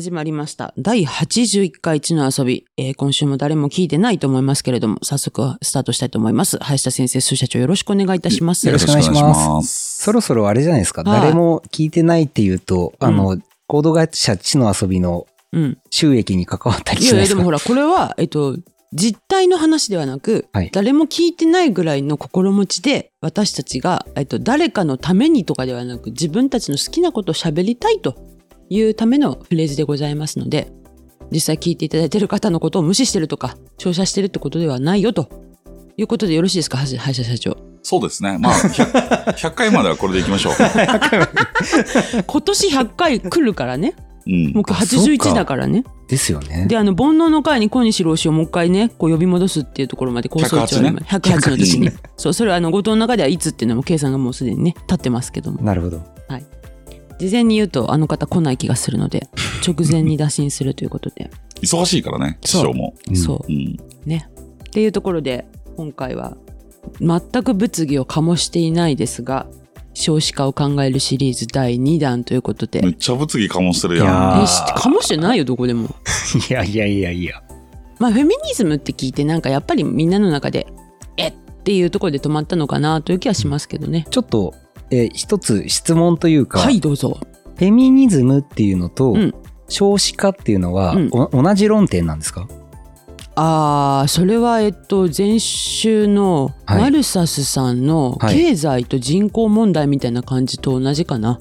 始まりました。第81回地の遊び、えー今週も誰も聞いてないと思いますけれども、早速スタートしたいと思います。林田先生、数社長よろしくお願いいたします。よろしくお願いしますそろそろあれじゃないですか。はい誰も聞いてないっていうと、あの、コード会社地の遊びのうん。収益に関わったりいやいや、しないですかでもほら、これは、えっと、実態の話ではなく、はい誰も聞いてないぐらいの心持ちで、私たちが、えっと、誰かのためにとかではなく、自分たちの好きなことを喋りたいというためのフレーズでございますので、実際聞いていただいている方のことを無視してるとか、照射してるってことではないよということでよろしいですか、はじ林田社長。そうですね。まあ100、100回まではこれでいきましょう。今年100回来るからね。うんもう今日あそうか81だからね。ですよね。で、あの、煩悩の会に小西老師をもう一回ね、こう呼び戻すっていうところまで構想中108ね108の時に108。そう、それはあの、後藤の中ではいつっていうのも計算がもうすでにね、立ってますけども。なるほど。事前に言うと、あの方来ない気がするので、直前に打診するということで。忙しいからね、師匠も。うんそうう。ん。ね。っていうところで、今回は、全く物議を醸していないですが、少子化を考えるシリーズ第2弾ということで。めっちゃ物議かもしてるやん。いや醸してないよ、どこでも。いやいやいやいや。まあフェミニズムって聞いてなんかやっぱりみんなの中でえっていうところで止まったのかなという気はしますけどね。ちょっと、えー一つ質問というか、はいどうぞ。フェミニズムっていうのと、うん。少子化っていうのは、うん。お同じ論点なんですか？ああそれはえっと前週のはい。マルサスさんのはい。経済と人口問題みたいな感じと同じかな。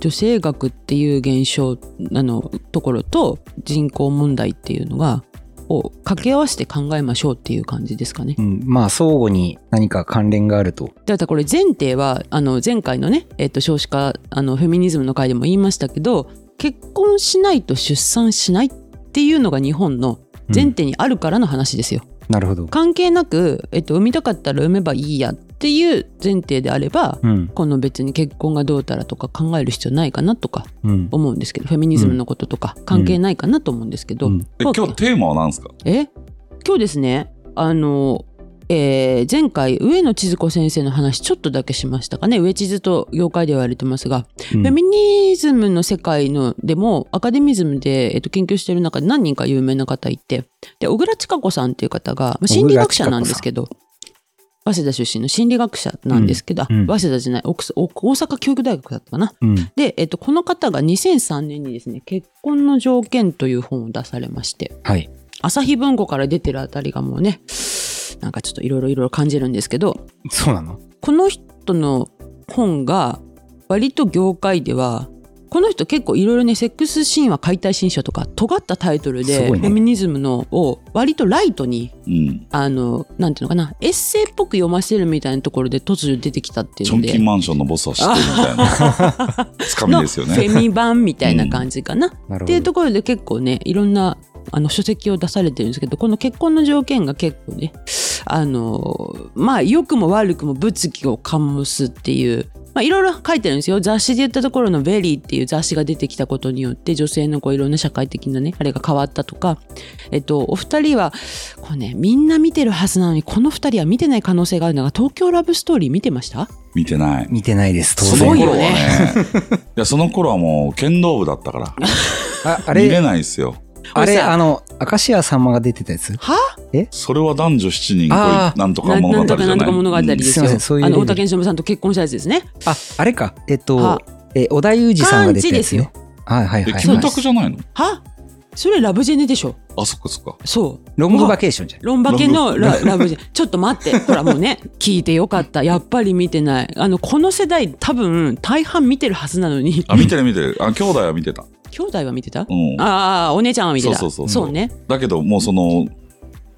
女性学っていう現象あのところと人口問題っていうのがを掛け合わせて考えましょうっていう感じですかね。うん、まあ相互に何か関連があると。だからこれ前提はあの前回のね、えっと少子化あのフェミニズムの回でも言いましたけど結婚しないと出産しないっていうのが日本の前提にあるからの話ですよ。なるほど。関係なく、えっと、産みたかったら産めばいいやっていう前提であれば、うん。この別に結婚がどうたらとか考える必要ないかなとかうん。思うんですけどフェミニズムのこととか関係ないかなと思うんですけど、うん。え今日テーマは何ですか？え？今日ですねあの、えー前回上野千鶴子先生の話ちょっとだけしましたかね。上地図と業界では言われてますが、うん。フェミニズムの世界のでもアカデミズムで、えっと、研究してる中で何人か有名な方いてで小倉千佳子さんっていう方がまあ心理学者なんですけど早稲田出身の心理学者なんですけど、うんうん早稲田じゃない奥大阪教育大学だったかなうん。で、えっと、この方が2003年にですね結婚の条件という本を出されましてはい。朝日文庫から出てるあたりがもうねなんかちょっといろいろいろいろ感じるんですけどそうなの？この人の本が割と業界ではこの人結構いろいろねセックス神話解体新書とか尖ったタイトルで、ねフェミニズムのを割とライトにうん。あのなんていうのかなエッセイっぽく読ませるみたいなところで突如出てきたっていうのでチョンキンマンションのボスは知ってるみたいな。つかみのですよね。フェミ版みたいな感じかな。なるほど。っていうところで結構ねいろんなあの書籍を出されてるんですけどこの結婚の条件が結構ねあのまあ良くも悪くも物議を醸すっていう。まあ、いろいろ書いてるんですよ雑誌で言ったところの「VERY」っていう雑誌が出てきたことによって女性のこういろんな社会的なねあれが変わったとか、えっと、お二人はこう、ね、みんな見てるはずなのにこの二人は見てない可能性があるのが東京ラブストーリー見てました？見てない。見てないです、当その然。すごいよ頃はね。いや、その頃はもう剣道部だったから。ああ見れれ、ないですよ。あれ、あの、明石家さんまが出てたやつ？は？それは男女七人あー恋なんとかな物語じゃないなんとかなんとか物語ですよ。すいませんそういうあのレベル大竹しのぶさんと結婚したやつですね。あ、あれか。えっはと、え、織田裕二さんが出てたやつね。はいはいえ、はい。キムタクじゃないの？は？それラブジェネでしょあ、そっかそっか。そう。ロングバケーションじゃん。ロンバケのララブジェネ。ちょっと待って。ほらもうね、聞いてよかった。やっぱり見てない。あの、この世代多分大半見てるはずなのに。あ、見てる見てる。あ、兄弟は見てた。兄弟は見てた？うん。ああ、お姉ちゃんは見てた。そうそうそうそうね。だけど、もうその、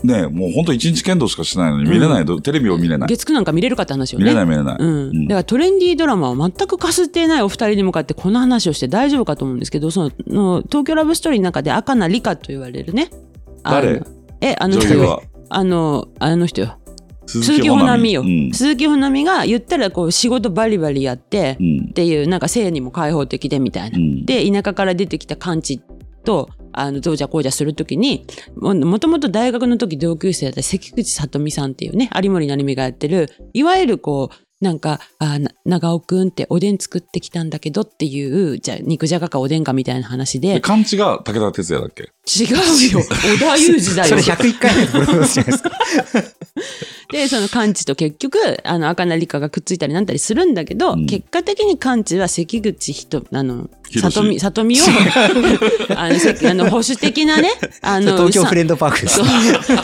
ねもう本当一日剣道しかしてないのに見れないと、テレビを見れない。月9なんか見れるかって話よね。見れない見れない。うん、うんだからトレンディードラマは全くかすっていないお二人に向かってこの話をして大丈夫かと思うんですけどそのの東京ラブストーリーの中で赤名理香と言われるね誰？えあの人。あのあの人よ鈴鈴木保奈美よ、うん。鈴木保奈美が言ったらこう仕事バリバリやって、うん。っ。ていうなんか性にも開放的でみたいな、うん。で田舎から出てきたカンチとあのどうじゃこうじゃするときにももともと大学の時同級生だった関口さとみさんっていうね有森成美がやってるいわゆるこうなんか、あな長尾くんっておでん作ってきたんだけどっていう、じゃあ肉じゃがかおでんかみたいな話で。で、、漢字が武田鉄矢だっけ？違うよ、織田裕二だよそれ。101回目のプロデュースじゃないですか。で、その完治と結局、あの、赤名理香がくっついたりなんたりするんだけど、うん結果的に完治は関口ひと、あの、里見、里見を、あの、せあの保守的なね、あの、東京さフレンドパークです。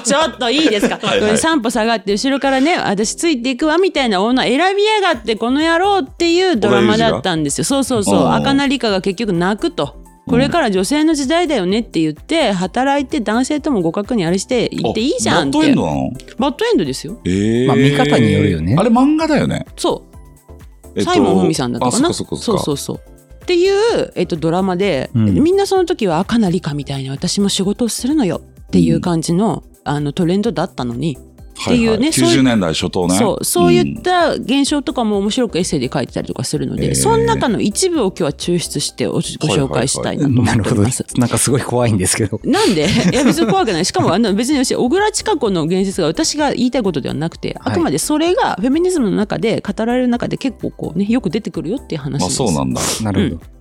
ちょっといいですか？はいはいこれ散歩下がって後ろからね、私ついていくわみたいな女選びやがってこの野郎っていうドラマだったんですよ。そうそうそう。うん赤名理香が結局泣くと。これから女性の時代だよねって言って、働いて男性とも互角にあれして行っていいじゃんって。バッドエンドなの？バッドエンドですよ。ええまあ見方によるよねあれ漫画だよね。そう。えっとサイモンふみさんだったかな？あ、そうそうそう。っていう、えっと、ドラマで、うんみんなその時は赤な理香みたいに私も仕事をするのよっていう感じの,、あのトレンドだったのに、はっていうねそういう90年代初頭ね。そうそういった現象とかも面白くエッセイで書いてたりとかするので、えーその中の一部を今日は抽出しておご紹介したいなと思なるほどっております。。なんかすごい怖いんですけど。なんで？いや別に怖くない。しかもあの別に私小倉千佳子の言説が私が言いたいことではなくて、あくまでそれがフェミニズムの中で語られる中で結構こうねよく出てくるよっていう話あ、です。そうなんだ。なるほど。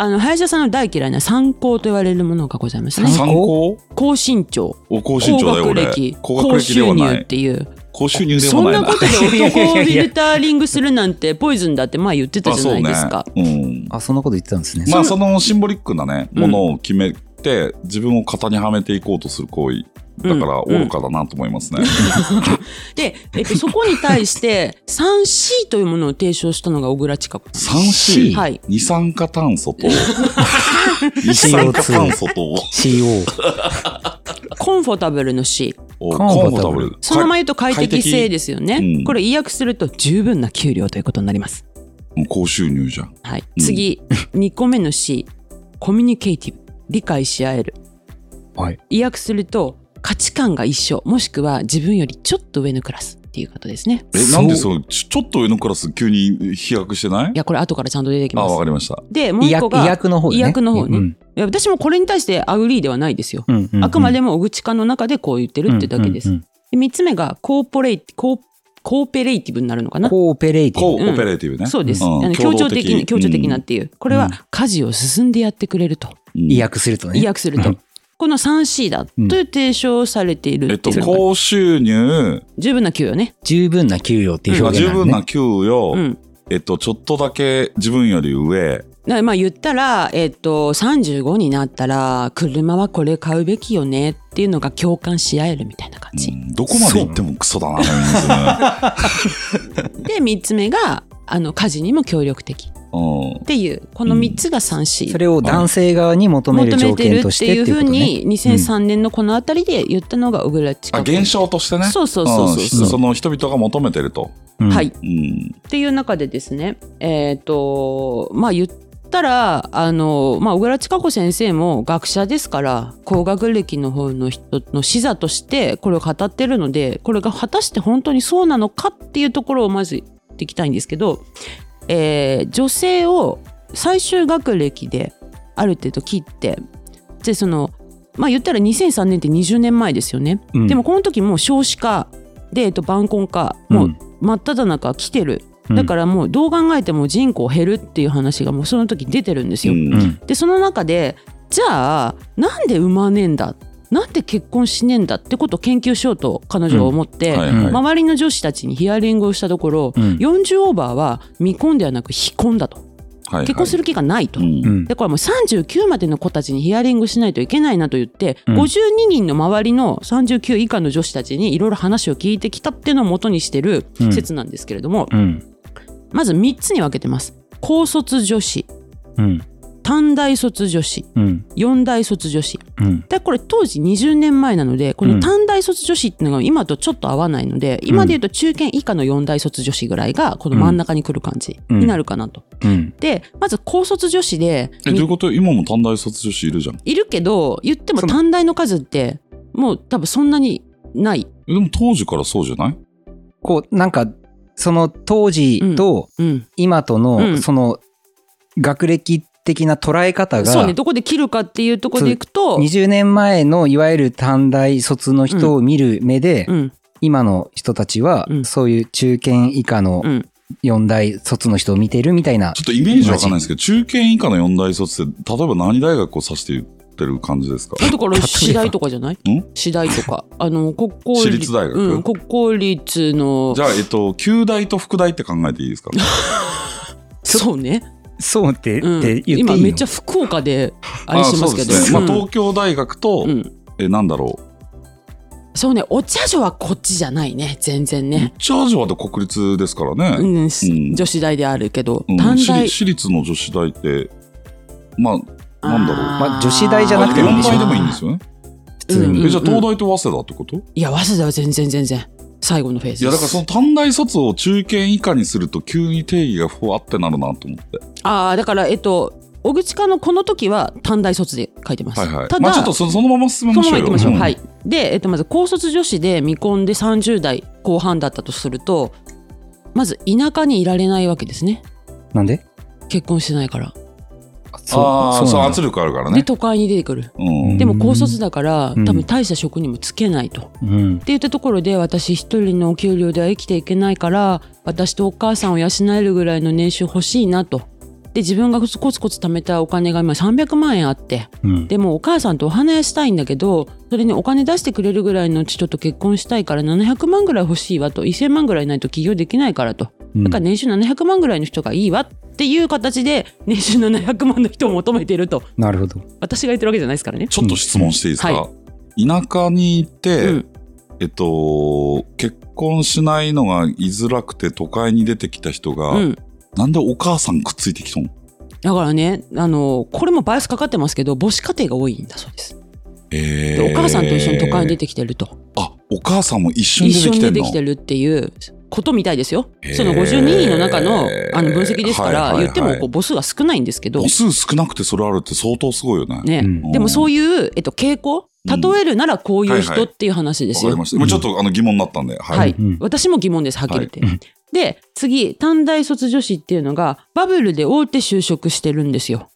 あの林田さんの大嫌いな参考と言われるものがございますね。参考？高身長、お高身長だよ、高学俺歴、。高収入っ。ていう。高収入でそんもなな。ないことで男をフィルターリングするなんてポイズンだって前言ってたじゃないですか。あそうね。うん。あ、そんなこと言ってたんですね。まあ、そのシンボリックなね、うんものを決めて、自分を型にはめていこうとする行為。だから、うん愚かだなと思いますね。で、えっと、そこに対して 3C というものを提唱したのが小倉千佳子さん。3C、はい二酸化炭素と、二酸化炭素と、CO。コンフォタブルの C。コンコンフォタブルフォタブル。そのまま言うと快適性ですよね。うんこれ意訳すると十分な給料ということになります。もう高収入じゃん。はい。うん次、2個目の C。 communicative。理解し合える。はい。意訳すると価値観が一緒もしくは自分よりちょっと上のクラスっていうことですね。え、なんでそのちょっと上のクラス急に飛躍してない？いやこれ後からちゃんと出てきあ、ます。わかりました。でもう一個が意訳の方ね。意訳の方ね。うん。いや私もこれに対して agree ではないですよ、うんうんうん。あくまでも小口化の中でこう言ってるってだけです、うんうんで3つ目が cooperativeコーペレイティブになるのかな？コーペレイティブ。コーオペレーティブね。そうです、ん。あの協調的に協調的なっうんていう、これは家事を進んでやってくれると、うん。医薬するとね。意訳すると、うんこの 3C だという提唱されているえっと、っていう。のが高収入、十分な給与ね、十分な給料っていうまあ表現ね。十分な給与、うん、えっと、ちょっとだけ自分より上、まあ言ったら、えっと、35になったら車はこれ買うべきよねっていうのが共感し合えるみたいな感じ。うん。どこまで行ってもクソだな、で3つ目があの家事にも協力的。うんっていうこの3つが 3C、それを男性側に求める条件としてっていうふうっていうことね。に2003年のこの辺りで言ったのが小倉千あ、佳子現象としてね。そうそうそうそうそううんその人々が求めてると。うんはい。うん。っていう中でですねえっ、とまあ言ったらあの、まあ、小倉千佳子先生も学者ですから高学歴の方の人の視座としてこれを語ってるのでこれが果たして本当にそうなのかっていうところをまず言っていきたいんですけど、えー女性を最終学歴である程度切ってでそのまあ言ったら2003年って20年前ですよね。うん。でもこの時もう少子化で、えっと、晩婚化もう真っ只中来てる、うん。だからもうどう考えても人口減るっていう話がもうその時出てるんですよ。うん。うん。でその中でじゃあなんで産まねえんだなんで結婚しねえんだってことを研究しようと彼女は思って、はいはい。周りの女子たちにヒアリングをしたところ、うん。40オーバーは未婚ではなく非婚だと。はい結婚する気がないと。うん。うん。でこれはもう39までの子たちにヒアリングしないといけないなと言って、うん。52人の周りの39以下の女子たちにいろいろ話を聞いてきたっていうのを元にしてるうん。説なんですけれども、うん。まず3つに分けてます。高卒女子うん短大卒女子うん。四大卒女子。うん。でこれ当時20年前なのでこの短大卒女子っていうのが今とちょっと合わないので、今で言うと中堅以下の四大卒女子ぐらいがこの真ん中に来る感じになるかなと。うん。でまず高卒女子でえ、どういうこと？今も短大卒女子いるじゃん。いるけど言っても短大の数ってもう多分そんなにない。えでも当時からそうじゃない？こうなんかその当時とうん、今とうのん。その学歴的な捉え方がそうね。どこで切るかっていうところでいくと、20年前のいわゆる短大卒の人を見る目でうん。今の人たちはうん。そういう中堅以下のうん。4大卒の人を見てるみたいな。ちょっとイメージわかんないですけど、中堅以下の四大卒って、例えば何大学を指して言ってる感じですか？だから私大とかじゃない？ん？私大とか。あの、国公私立大学？うん、国公立の。じ、ゃあ、えっと、旧大と副大って考えていいですか？そうね。そうって,、うんって言っていいの？今めっちゃ福岡であれしてますけど。ね。まあ、うん東京大学と、うんえ、なんだろそうね、お茶女はこっちじゃないね、全然う。ね。チャージはで国立ですからね。うん、しうん女子大であるけど、うん私短大立。私立の女子大って、まあ、なんだろうまあ女子大じゃあなくてもいいん4でしょ大でもいいんですよね。普通に、うんえ、じゃあ東大と早稲田ってこと、いや、早稲田は全然全然。最後のフェーズです。いや、だからその短大卒を中堅以下にすると急に定義がふわってなるなと思って。ああ、だから、えっと、小口科のこの時は短大卒で書いてます。はいはい。ただ、まあちょっとそそのまま進めそのましょうよ。まま行きましょう。んはい。で、えっと、まず高卒女子で見込んで30代後半だったとすると、まず田舎にいられないわけですね。なんで？結婚してないから。ああ、そう、なんだ圧力あるからで、ね。都会に出てくる。うん。でも高卒だから、うん多分大した職にもつけないと。っうんて言ったところで、私一人のお給料では生きていけないから、私とお母さんを養えるぐらいの年収欲しいなと。で、自分がコツコツ貯めたお金が今300万円あって、うんでもお母さんとお話ししたいんだけどそれにお金出してくれるぐらいの人と結婚したいから700万ぐらい欲しいわと1000万ぐらいないと起業できないからとうんだから年収700万ぐらいの人がいいわっていう形で年収700万の人を求めていると。なるほど。私が言ってるわけじゃないですからね。ちょっと質問していいですか、は田舎に行って、うん。えっと、結婚しないのが居づらくて都会に出てきた人が、うん。なんでお母さんくっついてきたの？だからねあのこれもバイアスかかってますけど母子家庭が多いんだそうです。えでお母さんと一緒に都会に出てきてると。あ、お母さんも一緒に一緒に出てきてんの？出てきてるっていうことみたいですよ。その52人の中のあの分析ですから、はいはいはい言ってもこう母数が少ないんですけど母数少なくてそれあるって相当すごいよね。ね、うんでもそういう、えっと、傾向例えるならこういう人っていう話ですよ。わかりました。今ちょっとあの疑問になったんで。はい。はい、うん私も疑問ですはっきり言って。はいで次短大卒女子っていうのがバブルで大手就職してるんですよ。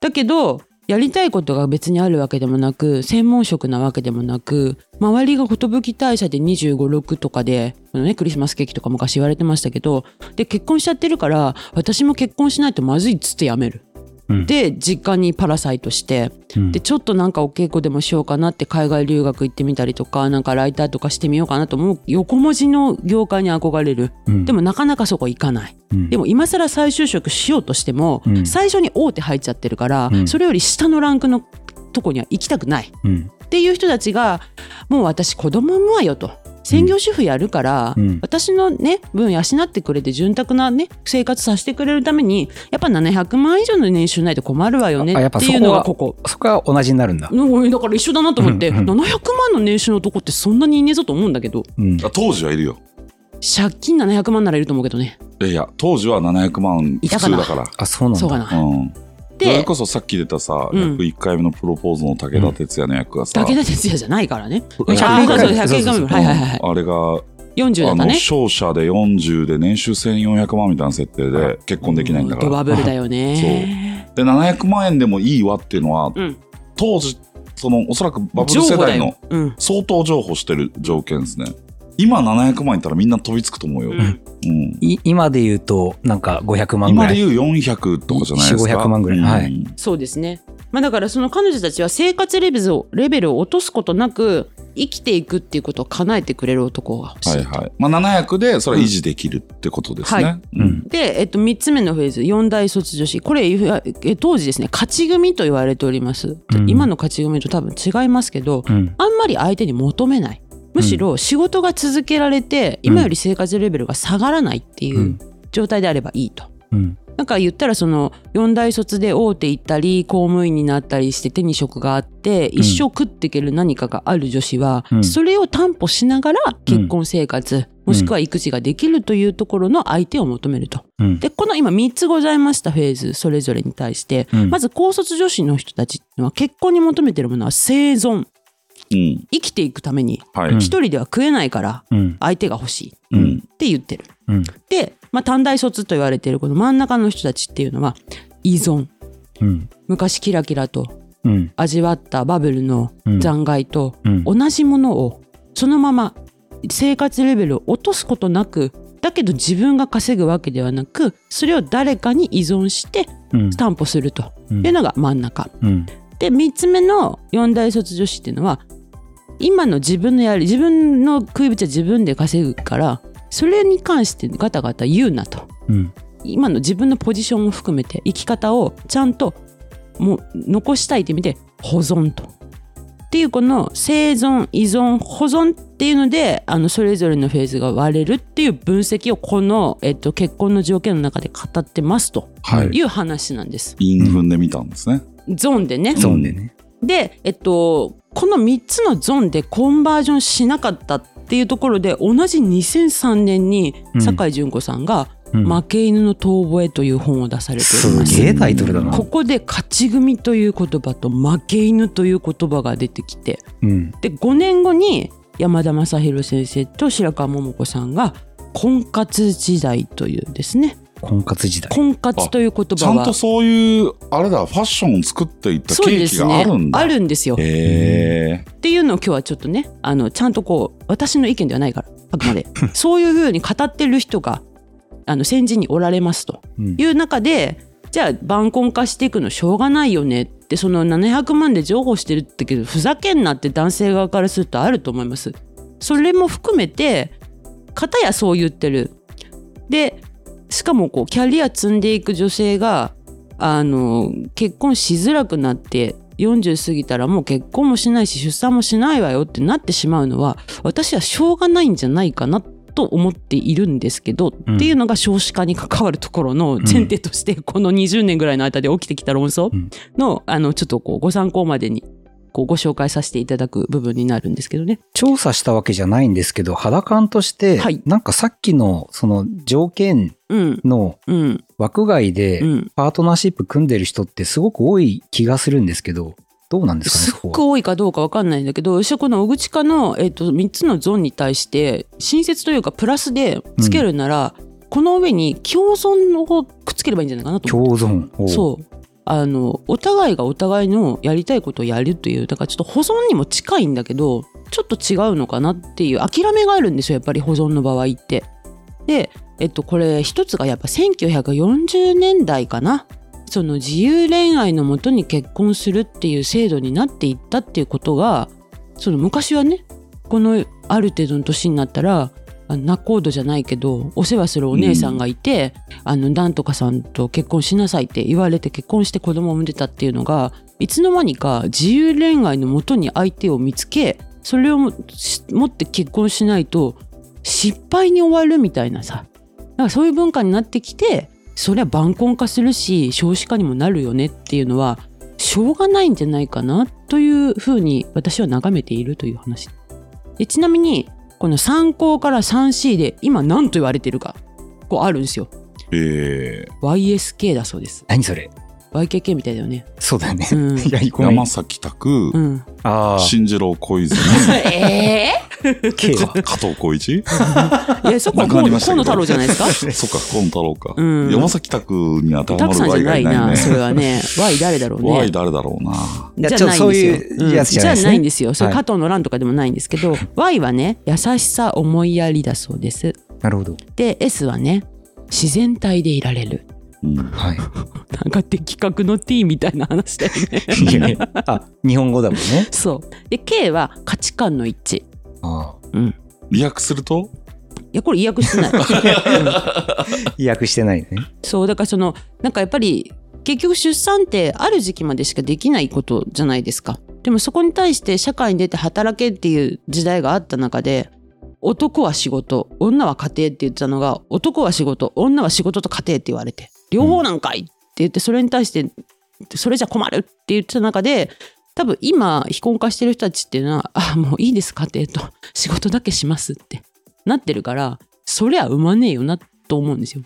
だけどやりたいことが別にあるわけでもなく専門職なわけでもなく周りが寿大社で2 5 6とかで、ね、クリスマスケーキとか昔言われてましたけどで結婚しちゃってるから私も結婚しないとまずいっつってやめる。うん。で実家にパラサイトしてうん。でちょっとなんかお稽古でもしようかなって海外留学行ってみたりとかなんかライターとかしてみようかなと思う横文字の業界に憧れる。うん。でもなかなかそこ行かない。うん。でも今更再就職しようとしても、うん。最初に大手入っちゃってるから、うん。それより下のランクのとこには行きたくない。うん。っていう人たちがもう私子供産むわよと専業主婦やるから、うん私のね分養ってくれて潤沢なね生活させてくれるためにやっぱ700万以上の年収ないと困るわよねっていうのがそここ。そこは同じになるんだ。うんだから一緒だなと思って、うんうん700万の年収のとこってそんなにいねえぞと思うんだけどうんあ当時はいるよ。借金700万ならいると思うけどねいやいや、当時は700万普いたかな通だから。あ、そうなんだ。そうかなうん。そでれこそさっき出たさ、うん。101回目のプロポーズの武田鉄矢の役がさ、武田鉄矢じゃないからね。100あーそうそう100そうそうそう。はいはいはいあれが、40だあの、ったね。商社で40で年収1400万みたいな設定で結婚できないんだかドバら。ブルだよね。で、700万円でもいいわっていうのは、うん。当時、その、おそらくバブル世代のうん。相当譲歩してる条件ですね。今700万いったらみんな飛びつくと思うよ。ううん今で言うと、なんか500万ぐらい。今で言う400とかじゃないですか。4 500万ぐらいうんはいそうですね。まあ、だからその彼女たちは生活レベルをレベルを落とすことなく生きていくっていうことを叶えてくれる男が欲しい。はいはい。まあ700でそれは維持できるってことですね。はうん。で、えっと、3つ目のフェーズ4大卒女子これえ当時ですね勝ち組と言われております、うん今の勝ち組と多分違いますけどうん。あんまり相手に求めないむしろ仕事が続けられて、今より生活レベルが下がらないっていううん状態であればいいと。うん。なんか言ったらその4大卒で大手行ったり公務員になったりして手に職があって一生食っていける何かがある女子は、うんそれを担保しながら結婚生活、もしくは育児ができるというところの相手を求めると。うん。でこの今3つございましたフェーズそれぞれに対して、うんまず高卒女子の人たちっていうのは結婚に求めてるものは生存うん。生きていくために一人では食えないからうん。相手が欲しいっうん。て言ってる。うん。で、まあ、短大卒と言われているこの真ん中の人たちっていうのは依存うん。昔キラキラとうん。味わったバブルのうん。残骸とうん。同じものをそのまま生活レベルを落とすことなくだけど自分が稼ぐわけではなくそれを誰かに依存してうん担保するとうんいうのが真ん中。うんで3つ目の四大卒女子っていうのは今の自分のやり自分の食いぶちは自分で稼ぐからそれに関してガタガタ言うなとうん今の自分のポジションを含めて生き方をちゃんともう残したいって意味で保存と。っていうこの生存依存保存っていうのであのそれぞれのフェーズが割れるっていう分析をこの、えっと、結婚の条件の中で語ってますとはい。いう話なんです。インフンで見たんですね。ゾーンでね。そうねねで、えっと、この3つのゾーンでコンバージョンしなかったっていうところで同じ2003年にうん。酒井純子さんが「うん。負け犬の遠吠え」という本を出されておりす。ます。げえタイトルだな。ここで勝ち組という言葉と負け犬という言葉が出てきてうん。で5年後に山田正弘先生と白川桃子さんが婚活時代というですね婚活時代婚活という言葉はちゃんとそういう、あれだ、ファッションを作っていったそう契機がですねあるんだ。あるんですよ。へえ。っていうのを今日はちょっとねあのちゃんとこう私の意見ではないからあくまで そういうふうに語ってる人があの先人におられますとうんいう中でじゃあ晩婚化していくのしょうがないよねってその700万で譲歩してるってけどふざけんなって男性側からするとあると思います。それも含めて片やそう言ってる。でしかもこうキャリア積んでいく女性があの結婚しづらくなって40過ぎたらもう結婚もしないし出産もしないわよってなってしまうのは私はしょうがないんじゃないかなと思っているんですけど、うん。っていうのが少子化に関わるところの前提としてこの20年ぐらいの間で起きてきた論争うん。のあのちょっとこうご参考までにこうご紹介させていただく部分になるんですけどね。調査したわけじゃないんですけど肌感として、はい。なんかさっきのその条件うん。のうん。枠外でうん。パートナーシップ組んでる人ってすごく多い気がするんですけどどうなんですかねすっごく多いかどうかわかんないんだけど私はこの小口化の、えっと3つのゾーンに対して新設というかプラスでつけるなら、この上に共存をくっつければいいんじゃないかなと思う共存。をそうあのお互いがお互いのやりたいことをやるというだからちょっと保存にも近いんだけどちょっと違うのかなっていう諦めがあるんですよやっぱり保存の場合って。で、えっと、これ一つがやっぱ1940年代かなその自由恋愛のもとに結婚するっていう制度になっていったっていうことがその昔はねこのある程度の年になったらあの仲人じゃないけどお世話するお姉さんがいて、あのなんとかさんと結婚しなさいって言われて結婚して子供を産んでたっていうのがいつの間にか自由恋愛のもとに相手を見つけそれを持って結婚しないと失敗に終わるみたいなさ。だからそういう文化になってきてそりゃ晩婚化するし少子化にもなるよねっていうのはしょうがないんじゃないかなというふうに私は眺めているという話。でちなみにこの3項から 3C で今何と言われてるかこうあるんですよ。え YSK だそうです。何それ？YKK みたいだよね。そうだね、うん。いやごめん。山崎拓、うん。ああ新次郎小泉、え K はか加藤浩一？え いやそこは河野太郎じゃないですか？そっか、河野太郎か。うん。山崎拓に当てはまるたくさんじゃ Y ないがいないね。なそれはね。Y 誰だろうね。Y 誰だろうな。じゃないんですよ。じゃないないんですよ。それはい。加藤の欄とかでもないんですけど、Y はね、優しさ、思いやりだそうです。なるほど。で、S はね、自然体でいられる。うんはいなんか的確の T みたいな話だよね。あ日本語だもんねそう。で、K は価値観の一致。ああうん。リ訳すると？いや、これ意訳してない。うん意訳してないねそう、だからその、なんかやっぱり、結局出産ってある時期までしかできないことじゃないですか。でもそこに対して社会に出て働けっていう時代があった中で、男は仕事、女は家庭って言ってたのが、男は仕事、女は仕事と家庭って言われて、両方なんかいって言って、それに対して、それじゃ困るって言ってた中で、多分今、非婚化してる人たちっていうのは、あ、もういいです、家庭と。仕事だけしますってなってるから、そりゃ産まねえよなと思うんですよ。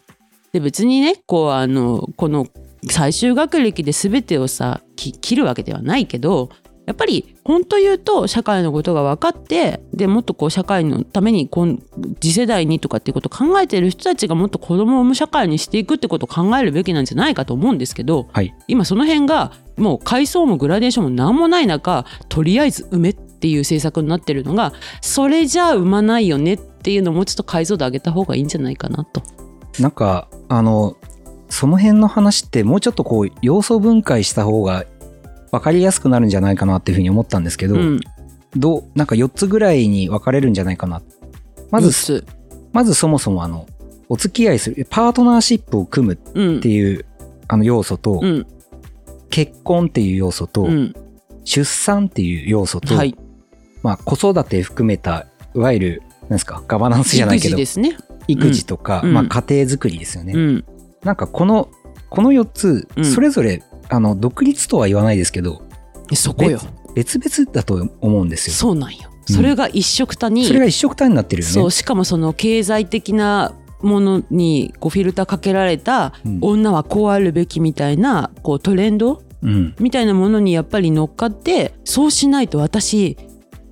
で別にねこうあのこの最終学歴で全てをさ切るわけではないけどやっぱり本当言うと社会のことが分かってでもっとこう社会のために次世代にとかっていうことを考えてる人たちがもっと子供を産む社会にしていくってことを考えるべきなんじゃないかと思うんですけどはい今その辺がもう階層もグラデーションも何もない中とりあえず産めっていう政策になってるのがそれじゃあ産まないよねってっていうのをもうちょっと解像度上げた方がいいんじゃないかなと。なんか、あの、その辺の話ってもうちょっとこう、要素分解した方が分かりやすくなるんじゃないかなっていうふうに思ったんですけど、うん、どう、なんか4つぐらいに分かれるんじゃないかな。まず、ずまずそもそもあの、お付き合いする、パートナーシップを組むうんっていう、あの要素と、うん。結婚っていう要素と、うん。出産っていう要素と、はい、まあ、子育て含めたいわゆるなんですかガバナンスじゃないけど育児ですね。育児とか、うん。まあ、家庭づくりですよね、うん。なんかこのこの4つうん。それぞれ、あの独立とは言わないですけどそこよ。別々だと思うんですよ。そうなんよ。うん。それが一緒くたに、それが一緒くたになってるよね。そうしかもその経済的なものにこうフィルターかけられたうん。女はこうあるべきみたいなこうトレンドうん。みたいなものにやっぱり乗っかってそうしないと私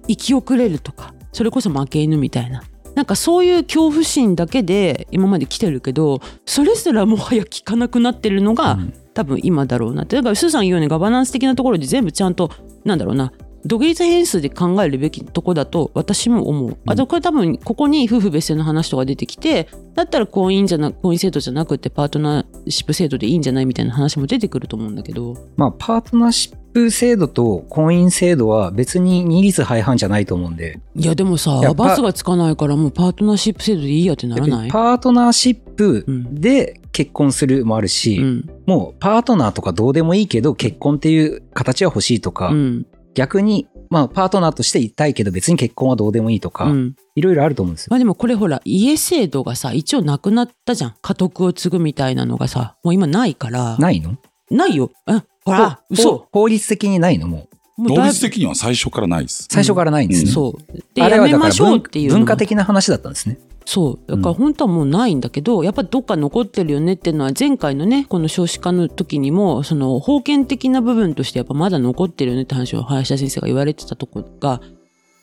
生き遅れるとかそれこそ負け犬みたいな。なんかそういう恐怖心だけで今まで来てるけどそれすらもはや効かなくなってるのが、うん多分今だろうな。ってだからスーさん言うようにガバナンス的なところで全部ちゃんとなんだろうな独立変数で考えるべきとこだと私も思う。あとこれ多分ここに夫婦別姓の話とか出てきてだったら婚姻じゃな婚姻制度じゃなくてパートナーシップ制度でいいんじゃないみたいな話も出てくると思うんだけど。まあパートナーシップ制度と婚姻制度は別に二律背反じゃないと思うんで。いやでもさバスがつかないからもうパートナーシップ制度でいいやってならない？パートナーシップうん。で結婚するもあるし、うん。もうパートナーとかどうでもいいけど結婚っていう形は欲しいとか、うん。逆に、まあ、パートナーとしていたいけど別に結婚はどうでもいいとか、うん。いろいろあると思うんですよ。まあでもこれほら家制度がさ一応なくなったじゃん。家督を継ぐみたいなのがさもう今ないから。ないの？ないよ。うん。ほらほ嘘。法律的にないの？もう。法律的には最初からないです。最初からないんですね。そう。であれやめましょうはだから文っていう文化的な話だったんですね。そうだから本当はもうないんだけど、やっぱどっか残ってるよねっていうのは前回のねこの少子化の時にもその封建的な部分としてやっぱまだ残ってるよねって話を林田先生が言われてたとこが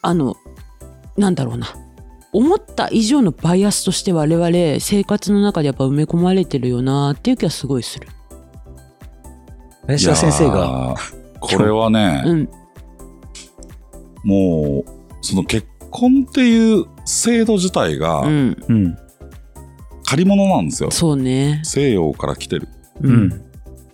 あのなんだろうな思った以上のバイアスとして我々生活の中でやっぱ埋め込まれてるよなっていう気はすごいする。林田先生が。これはね、うんもう、その結婚っていう制度自体がうんうん、借り物なんですよ。そうね。西洋から来てる。うん、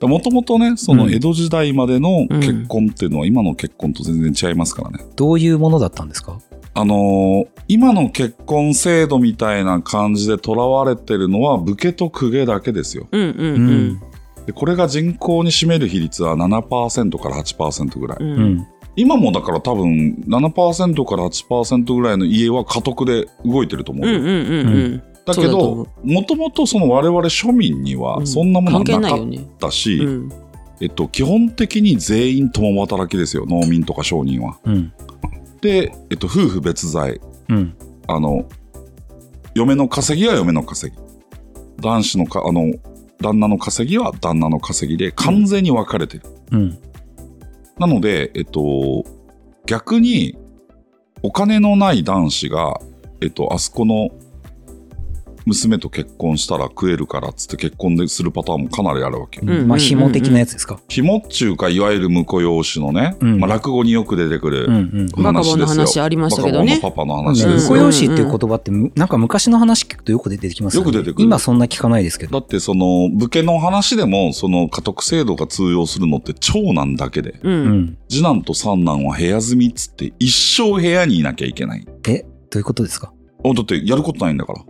もともとね、そのうん江戸時代までのうん結婚っていうのは今の結婚と全然違いますからね。どういうものだったんですか？あのー今の結婚制度みたいな感じで囚われてるのは武家と公家だけですよ。うんうんうんでこれが人口に占める比率は7%から8%ぐらい。ううんん、今もだから多分7%から8%ぐらいの家は家督で動いてると思うんうんうんうんだけど、もともとその我々庶民にはそんなものはなかっないよね。たし、うんえっと、基本的に全員共働きですよ、農民とか商人は。うん、で、えっと、夫婦別財。うん、あの、嫁の稼ぎは嫁の稼ぎ。男子のか、あの、旦那の稼ぎは旦那の稼ぎで完全に分かれてる。なので、えっと、逆に、お金のない男子が、えっと、あそこの娘と結婚したら食えるからっつって結婚でするパターンもかなりあるわけ。うんまあ、紐的なやつですか？紐っちゅうか、いわゆる婿養子のね、うんまあ、落語によく出てくるうん、うん。バカボンの話ありましたけどねバカボンのパパの話うんですよ。婿養子っていう言葉って、なんか昔の話聞くとよく出てきますよね。よく出てくる今そんな聞かないですけど。だってその武家の話でもその家督制度が通用するのって長男だけでううんん。次男と三男は部屋住みっつって一生部屋にいなきゃいけないえ、どういうことですかあだってやることないんだからあ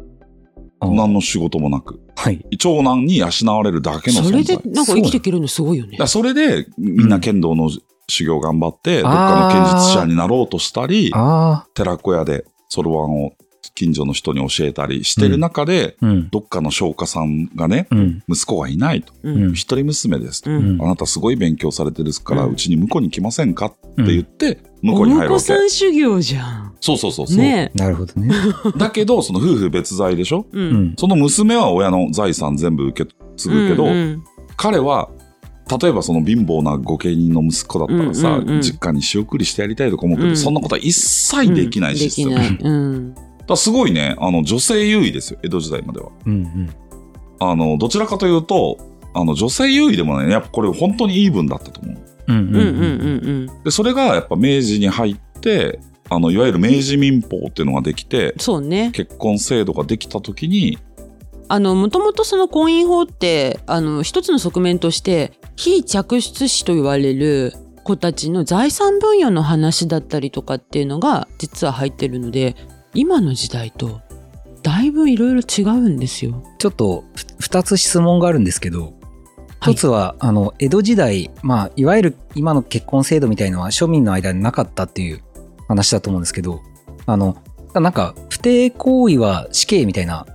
何の仕事もなく。はい。長男に養われるだけのそれ存在でなんか生きていけるのすごいよね。それでみんな剣道の修行頑張って、どっかの剣術者になろうとしたりあ寺子屋でそろばんを近所の人に教えたりしてる中で、あ、うん。どっかの商家さんがねうん。息子がいないと。ううん。ん一人娘ですと、うん。あなたすごい勉強されてるから、ううんちに婿に来ませんかってうん言って、向こおうに入るわけ婿さ。ん修行じゃんそうそうそうそう。ねなるほどね。だけど、その夫婦別財でしょ？えううんん。その娘は親の財産全部受け継ぐけど、うんうん彼は、例えばその貧乏な御家人の息子だったらさ、うんうんうん実家に仕送りしてやりたいとか思うけど、うんそんなことは一切できないシステム。できないうんだすごいね、あの、女性優位ですよ、江戸時代までは。うんうん。あの、どちらかというと、あの、女性優位でもね、やっぱこれ本当にイーブンだったと思う。うんうんうんうんうんで、それがやっぱ明治に入って、あのいわゆる明治民法っていうのができてそうね結婚制度ができた時にあのもともとその婚姻法ってあの一つの側面として非嫡出子と言われる子たちの財産分与の話だったりとかっていうのが実は入ってるので今の時代とだいぶいろいろ違うんですよ。ちょっとふ2つ質問があるんですけど、はい一つは、あの、江戸時代、まあ、いわゆる今の結婚制度みたいのは庶民の間になかったっていう話だと思うんですけど、あの、なんか、不貞行為は死刑みたいな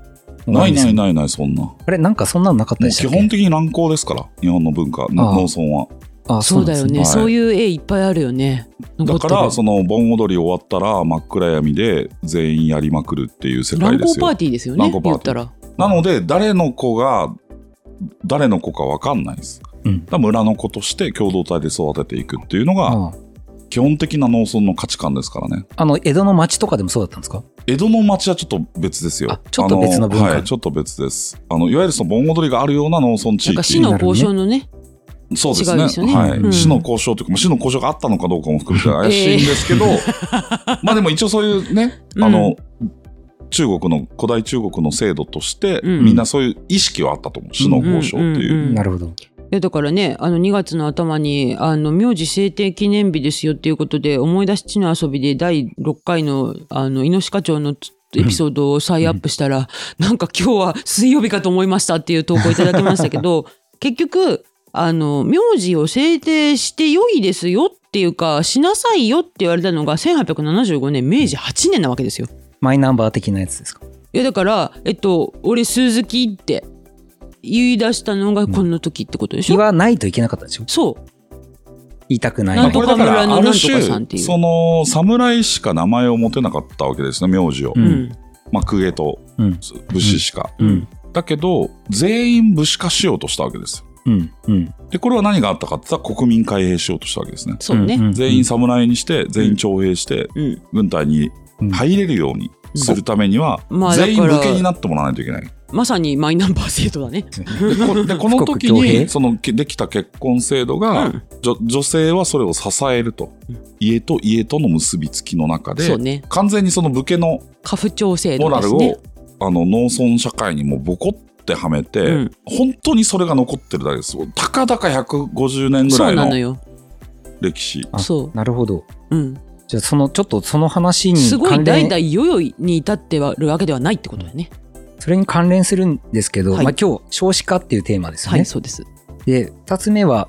ないないないないそんな。もあれ、なんかそんなのなかったうでしたっけ？基本的に乱行ですから日本の文化のああ。農村は。あそうだよね、はい。そういう絵いっぱいあるよね。だ残ってる。からその盆踊り終わったら真っ暗闇で全員やりまくるっていう世界ですよ。乱交パーティーですよね言ったら。なので誰の子が誰の子か分かんないです。うん。村の子として共同体で育てていくっていうのが基本的な農村の価値観ですからね。あの、江戸の町とかでもそうだったんですか？江戸の町はちょっと別ですよ。あちょっと別の文化。はいちょっと別です。あのいわゆるその盆踊りがあるような農村地域市の交渉のねそうですね。すよね。はい。うん。市の交渉というかまあ市の交渉があったのかどうかも含めて怪しいんですけど、まあでも一応そういうねあの、中国の古代中国の制度として、うん。みんなそういう意識はあったと思う。市の交渉っていう、うんうんなるほど。いやだからねあの2月の頭にあの名字制定記念日ですよっていうことで思い出し地の遊びで第6回のあの猪鹿町のエピソードを再アップしたら、なんか今日は水曜日かと思いましたっていう投稿いただきましたけど 結局あの名字を制定して良いですよっていうかしなさいよって言われたのが1875年明治8年なわけですよ。マイナンバー的なやつですか？いやだからえっと俺鈴木って言い出したのがこの時ってことでしょ、言わないといけなかったでしょ？そう。言いたくない。なんとかこれだから村のなんとある種かさんっていう。その侍しか名前を持てなかったわけですね名字を、ううん。んまあ公家とうん。武士しか、うん。だけど全員武士化しようとしたわけですうん。うん。でこれは何があったかって言ったら国民開閉しようとしたわけですね。そうね、ん。全員侍にして全員徴兵してうん。軍隊に入れるようにするためには全員武家になってもらわないといけない。まさにマイナンバー制度だね。でこの時にそのけできた結婚制度が、うん女女性はそれを支えると、うん家と家との結びつきの中で、ね。完全にその武家の家父長制度モラルを。あの農村社会にもボコってはめて、うん本当にそれが残ってるだけですたかだか150年ぐそらいのうなのよ。歴史あそうなるほど。うん。じゃあ、その、ちょっとその話にすごい代々世々に至ってはるわけではないってことだよね。それに関連するんですけど、はいまあ今日、少子化っていうテーマですよね。はい、そうです。で、二つ目は、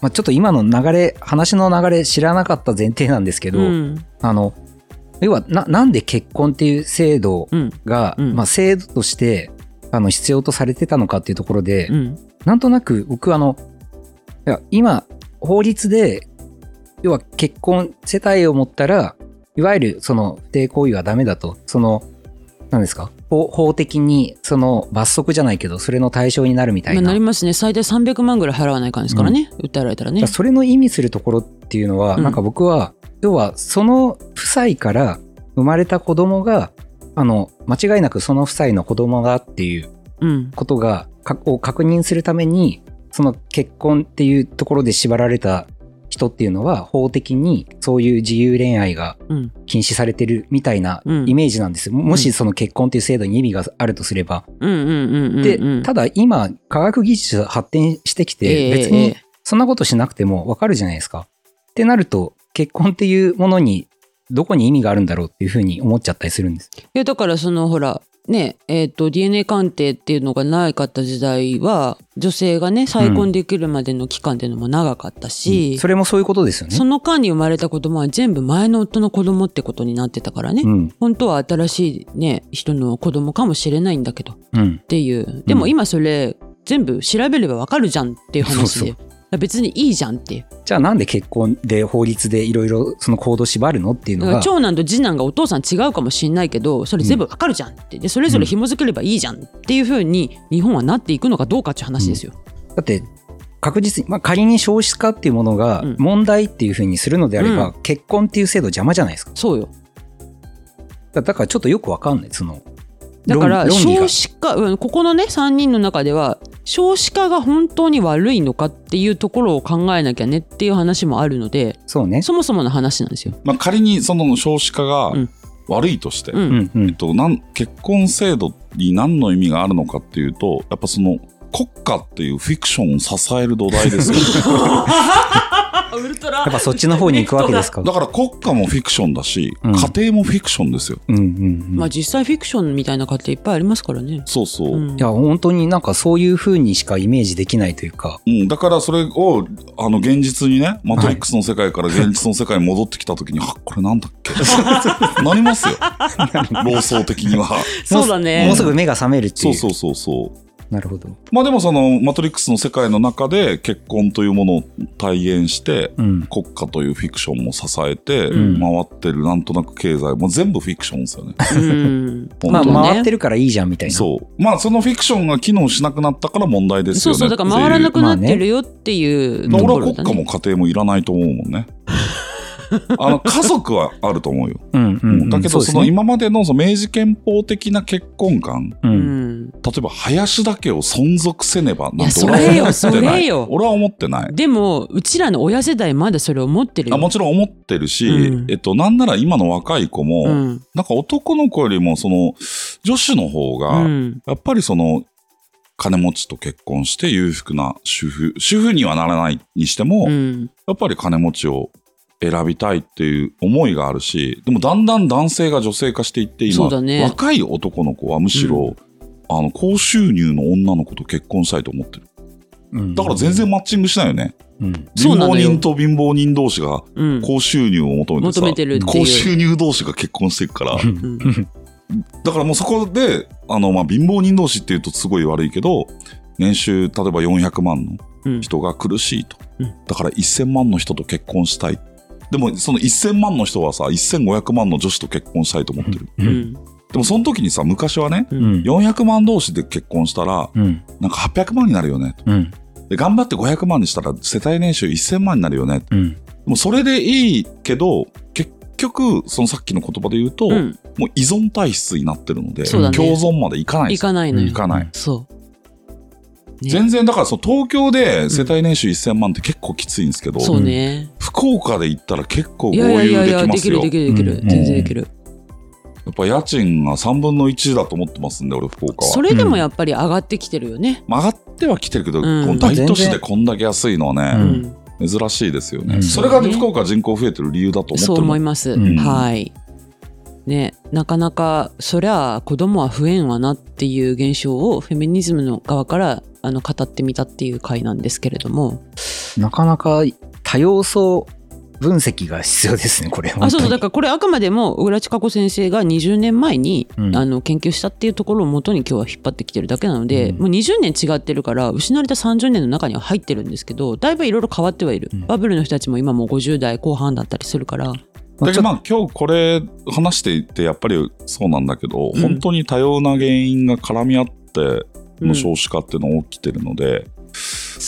まあ、ちょっと今の流れ、話の流れ知らなかった前提なんですけど、うん。あの、要はな、なんで結婚っていう制度うん。が、うんまあ、制度として、あの、必要とされてたのかっていうところで、うん。なんとなく僕あの、いや、今、法律で、要は結婚、世帯を持ったら、いわゆるその不貞行為はダメだと、その、何ですか？法法的にその罰則じゃないけど、それの対象になるみたいまあな。なりますね。最大300万ぐらい払わないかんですからね。訴えられたらね。それの意味するところっていうのは、うんなんか僕は、要はその夫妻から生まれた子供が、あの、間違いなくその夫妻の子供がっていううん。ことが、かを確認するために、その結婚っていうところで縛られた人っていうのは、法的にそういう自由恋愛がうん。禁止されてるみたいなうんイメージなんですよ。もしその結婚っていう制度に意味があるとすれば。うんうんうんうんうん。で、ただ今、科学技術発展してきて、ええ別にええそんなことしなくてもわかるじゃないですか。ってなると、結婚っていうものにどこに意味があるんだろうっていうふうに思っちゃったりするんです。いやだからそのほらねえっ、と DNA 鑑定っていうのがなかった時代は女性がね再婚できるまでの期間っていうのも長かったし、それもそういうことですよねそ。の間に生まれた子供は全部前の夫の子供ってことになってたからね、うん。本当は新しいね人の子供かもしれないんだけどっうん。ていうでも今それ全部調べればわかるじゃんっていう話でそう別にいいじゃんっていうじゃあなんで結婚で法律でいろいろその行動縛るのっていうのが、長男と次男がお父さん違うかもしれないけどそれ全部わかるじゃんってでそれぞれ紐づければいいじゃんっていうふうに日本はなっていくのかどうかっていう話ですよ。だって確実に、まあ、仮に少子化っていうものがうん問題っていうふうにするのであれば、う結婚っていう制度邪魔じゃないですか。そうよ。だだからちょっとよくわかんない。その、だから少子化うんここのね3人の中では少子化が本当に悪いのかっていうところを考えなきゃねっていう話もあるのでそうね。そもそもの話なんですよ。まあ、仮にその少子化がうん悪いとして、うんうんうん。えっと、なん結婚制度に何の意味があるのかっていうとやっぱその国家っていうフィクションを支える土台ですよ ウルトラやっぱそっちの方に行くわけですか。だから国家もフィクションだし、うん家庭もフィクションですようんうんうん。まあ実際フィクションみたいな家庭いっぱいありますからね。そうそう、うんいや、本当になんかそういう風にしかイメージできないというか。うん、だからそれをあの現実にねマトリックスの世界から現実の世界に戻ってきた時に、あこれなんだっけ？なりますよ 妄想的にはそうだね。もうすぐ目が覚めるっていう。そうそうそうそうなるほど。まあでもそのマトリックスの世界の中で結婚というものを体現してうん。国家というフィクションも支えてうん回ってるなんとなく経済も全部フィクションですよね。うん。まあ、回ってるからいいじゃんみたいな。そう。まあそのフィクションが機能しなくなったから問題ですよね。そうそうだから回らなくなってる。るよっていう俺はところだね。国家も家庭もいらないと思うもんね。あの家族はあると思うよ。うんうんうん。だけどその今までのその明治憲法的な結婚観。例えば林だけを存続せねばなんて俺は思ってそれよない。それよ俺は思ってない。でもうちらの親世代まだそれ思ってるよ。あもちろん思ってるし、うんえっと、なんなら今の若い子も、うん。なんか男の子よりもその女子の方が、うん。やっぱりその金持ちと結婚して裕福な主婦主婦にはならないにしても、うん。やっぱり金持ちを選びたいっていう思いがあるしでもだんだん男性が女性化していって今、ね若い男の子はむしろ、あの高収入の女の子と結婚したいと思ってる。うん。だから全然マッチングしないよね。うん。貧乏人と貧乏人同士がうん。高収入を求めてさ求めてる高収入同士が結婚していくから。うん。だからもうそこであの、まあ、貧乏人同士っていうとすごい悪いけど年収例えば400万のうん。人が苦しいと、うん。だから1000万の人と結婚したい。でもその1000万の人はさ1500万の女子と結婚したいと思ってる、う。うんん。でもその時にさ昔はねう。うんん。400万同士で結婚したらうん。なんか800万になるよねうん。で頑張って500万にしたら世帯年収1000万になるよねうん。でもそれでいいけど結局そのさっきの言葉で言うと、うん。もう依存体質になってるので、ね共存までいかないで行すかないのよい。かない。そう。ね全然だからその東京で世帯年収1000万って結構きついんですけど、そうね。福岡で行ったら結構い合やいやいやいや、流できますよ。できるできるできる。うん全然できる。やっぱ家賃が3分の1だと思ってますんで、俺福岡は。それでもやっぱり上がってきてるよね。まあ上がってはきてるけど、うんこの大都市でこんだけ安いのはうね、ん。珍しいですよね。うんそれが福岡人口増えてる理由だと思ってそうる思います。うんはい。ね、なかなかそりゃ子供は増えんわなっていう現象をフェミニズムの側からあの語ってみたっていう回なんですけれどもなかなか多要素分析が必要ですね、これ。あそうそうだかからこれあくまでも小倉千佳子先生が20年前に、うん。あの研究したっていうところをもとに今日は引っ張ってきてるだけなので、うん。もう20年違ってるから失われた30年の中には入ってるんですけどだいぶいろいろ変わってはいる、うん。バブルの人たちも今もう50代後半だったりするから。だけどまあ今日これ話していてやっぱりそうなんだけど、うん。本当に多様な原因が絡み合ってうんの少子化っていうのが起きてるので、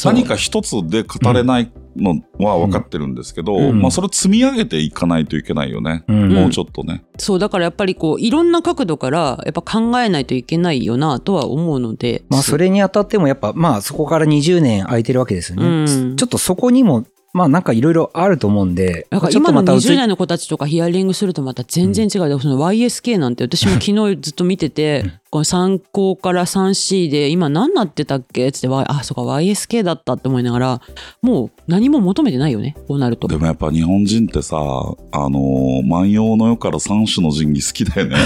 何か一つで語れないのは分かってるんですけど、うん。まあそれを積み上げていかないといけないよね、うん。もうちょっとね。そうだからやっぱりこういろんな角度からやっぱ考えないといけないよなとは思うので。まあ、それにあたってもやっぱ、まあ、そこから20年空いてるわけですよね。うん。ちょっとそこにも、まあ、なんかいろいろあると思うんで、なんかちょっ今の20とまた移り代の子たちとかヒアリングするとまた全然違う、でその YSK なんて私も昨日ずっと見てて、この3高から 3C で今何なってたっけ？っつってわあそうか YSK だったって思いながらもう何も求めてないよね。こうなると。でもやっぱ日本人ってさ、あのー万葉の世から三種の神器好きだよね。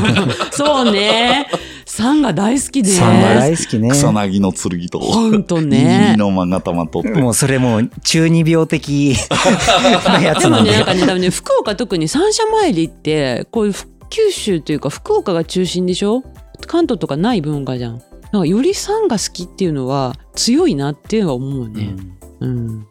そうねサンが大好きで。さんが大好きね。草薙の剣と、ほんと右ねのとって。もうそれもう中二病的 なやつでなんで。もねなんかね多分ね福岡特に三社参りってこういう九州というか福岡が中心でしょ？関東とかない文化じゃん。なんかよりサンが好きっていうのは強いなっていうのは思うね、うん、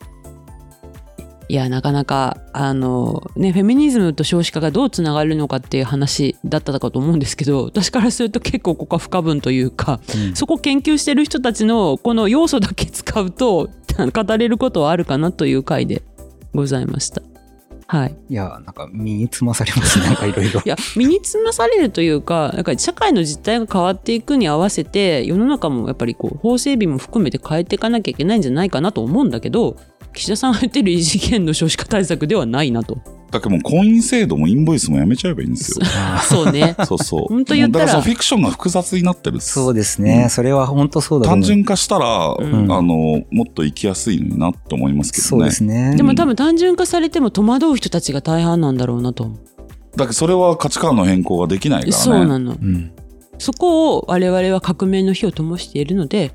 いやなかなかあのねフェミニズムと少子化がどうつながるのかっていう話だったかと思うんですけど 私からすると結構ここは不可分というかうんそこ研究してる人たちのこの要素だけ使うと 語れることはあるかなという回でございました。はい。いや、なんか身につまされますね。なんかいろいろい。や身につまされるというかなんか社会の実態が変わっていくに合わせて世の中もやっぱりこう法整備も含めて変えていかなきゃいけないんじゃないかなと思うんだけど岸田さんが言ってる異次元の少子化対策ではないなとだけどもう婚姻制度もインボイスもやめちゃえばいいんですよ。そうね そうそう。本当言ったらだからフィクションが複雑になってるそうですね。うんそれは本当そうだ。単純化したら、うんあの、もっと生きやすいなって思いますけどねそうで。すね。でも多分単純化されても戸惑う人たちが大半なんだろうなとだけどそれは価値観の変更ができないからね。そうなのうん。そこを我々は革命の火を灯しているので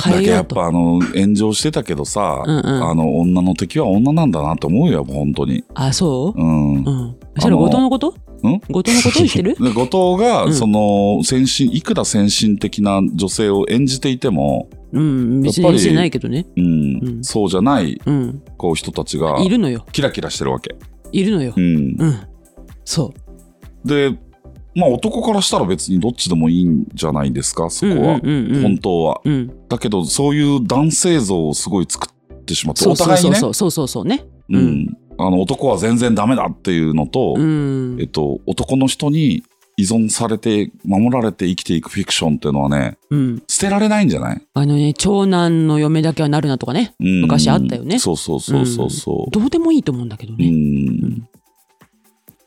変だけどやっえようとぱあの、炎上してたけどさ、うんうん。あの、女の敵は女なんだなって思うよ、本当に。あそう？うん。うん。それ後藤のこと？ん？後藤のこと言ってる？で 後藤が、うん。その、先進、いくら先進的な女性を演じていても、うん別にしてないけどね。うん、うん。そうじゃない、うん。こう、人たちが、いるのよ。キラキラしてるわけ。いるのよ。うん。うん。そう。で、まあ男からしたら別にどっちでもいいんじゃないですか、そこは。うんうんうんうん。本当は。うん。だけど、そういう男性像をすごい作ってしまって、お互いにね、そうそう。そうそうそうね。ううん。ん、あの男は全然ダメだっていうのと、うん。えっと、男の人に依存されて、守られて生きていくフィクションっていうのはね、うん。捨てられないんじゃない、あのね長男の嫁だけはなるなとかね。うん、昔あったよね。そうそうそうそうそう。どうでもいいと思うんだけどうねん。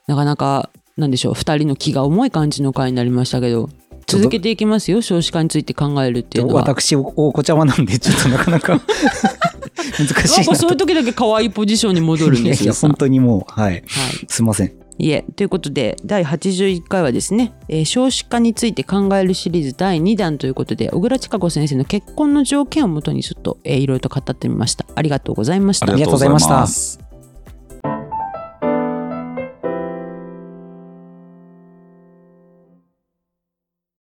なかなかなんでしょう二人の気が重い感じの回になりましたけど続けていきますよ少子化について考えるっていうのは私、おお子ちゃまなんで、ちょっとなかなか 難しないんかなと。そういう時だけ可愛いポジションに戻るんいやいや、ですよ。本当にもう、はい。はい、すいません。いえということで第81回はですね、えー少子化について考えるシリーズ第2弾ということで小倉千佳子先生の結婚の条件をもとにちょっと、えーいろいろと語ってみましたありがとうございましたありがとうございま。した